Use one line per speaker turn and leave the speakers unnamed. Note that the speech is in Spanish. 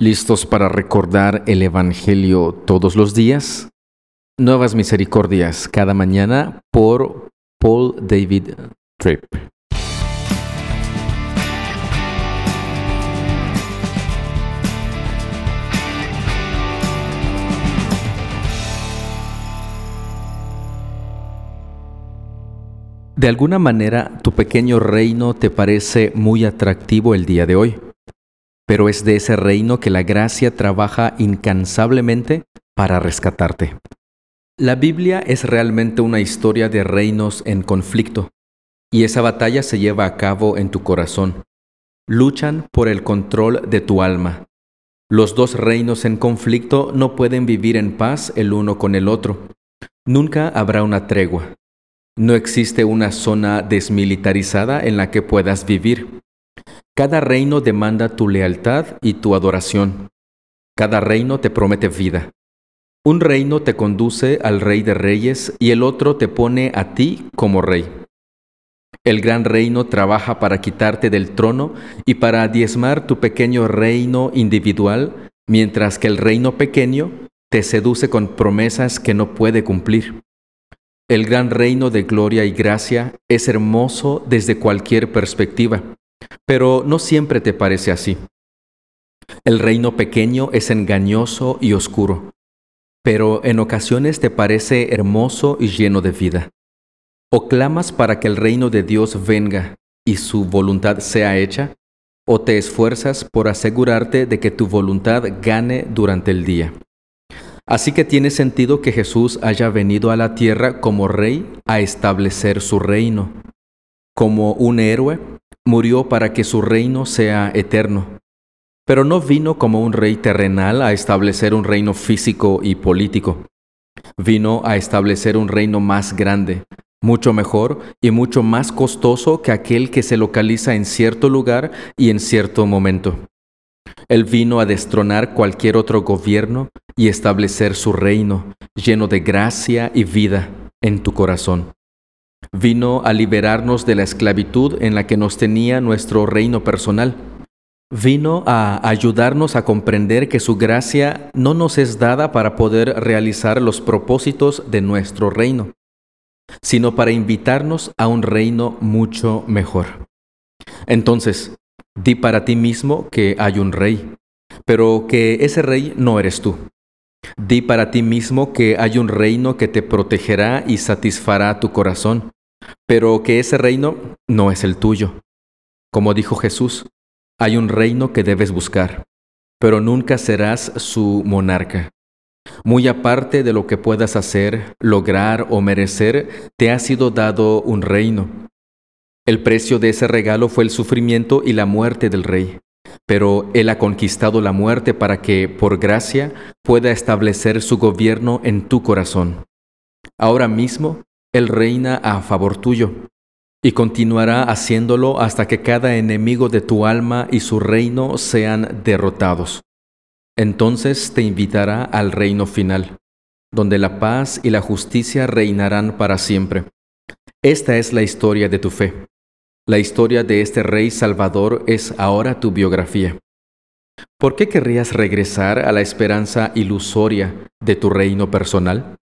¿Listos para recordar el Evangelio todos los días? Nuevas Misericordias cada mañana por Paul David Tripp. De alguna manera, tu pequeño reino te parece muy atractivo el día de hoy pero es de ese reino que la gracia trabaja incansablemente para rescatarte. La Biblia es realmente una historia de reinos en conflicto, y esa batalla se lleva a cabo en tu corazón. Luchan por el control de tu alma. Los dos reinos en conflicto no pueden vivir en paz el uno con el otro. Nunca habrá una tregua. No existe una zona desmilitarizada en la que puedas vivir. Cada reino demanda tu lealtad y tu adoración. Cada reino te promete vida. Un reino te conduce al rey de reyes y el otro te pone a ti como rey. El gran reino trabaja para quitarte del trono y para diezmar tu pequeño reino individual, mientras que el reino pequeño te seduce con promesas que no puede cumplir. El gran reino de gloria y gracia es hermoso desde cualquier perspectiva pero no siempre te parece así. El reino pequeño es engañoso y oscuro, pero en ocasiones te parece hermoso y lleno de vida. O clamas para que el reino de Dios venga y su voluntad sea hecha, o te esfuerzas por asegurarte de que tu voluntad gane durante el día. Así que tiene sentido que Jesús haya venido a la tierra como rey a establecer su reino. Como un héroe, murió para que su reino sea eterno. Pero no vino como un rey terrenal a establecer un reino físico y político. Vino a establecer un reino más grande, mucho mejor y mucho más costoso que aquel que se localiza en cierto lugar y en cierto momento. Él vino a destronar cualquier otro gobierno y establecer su reino lleno de gracia y vida en tu corazón. Vino a liberarnos de la esclavitud en la que nos tenía nuestro reino personal. Vino a ayudarnos a comprender que su gracia no nos es dada para poder realizar los propósitos de nuestro reino, sino para invitarnos a un reino mucho mejor. Entonces, di para ti mismo que hay un rey, pero que ese rey no eres tú. Di para ti mismo que hay un reino que te protegerá y satisfará tu corazón, pero que ese reino no es el tuyo. Como dijo Jesús, hay un reino que debes buscar, pero nunca serás su monarca. Muy aparte de lo que puedas hacer, lograr o merecer, te ha sido dado un reino. El precio de ese regalo fue el sufrimiento y la muerte del rey, pero Él ha conquistado la muerte para que, por gracia, pueda establecer su gobierno en tu corazón. Ahora mismo él reina a favor tuyo y continuará haciéndolo hasta que cada enemigo de tu alma y su reino sean derrotados. Entonces te invitará al reino final, donde la paz y la justicia reinarán para siempre. Esta es la historia de tu fe. La historia de este Rey Salvador es ahora tu biografía. ¿Por qué querrías regresar a la esperanza ilusoria de tu reino personal?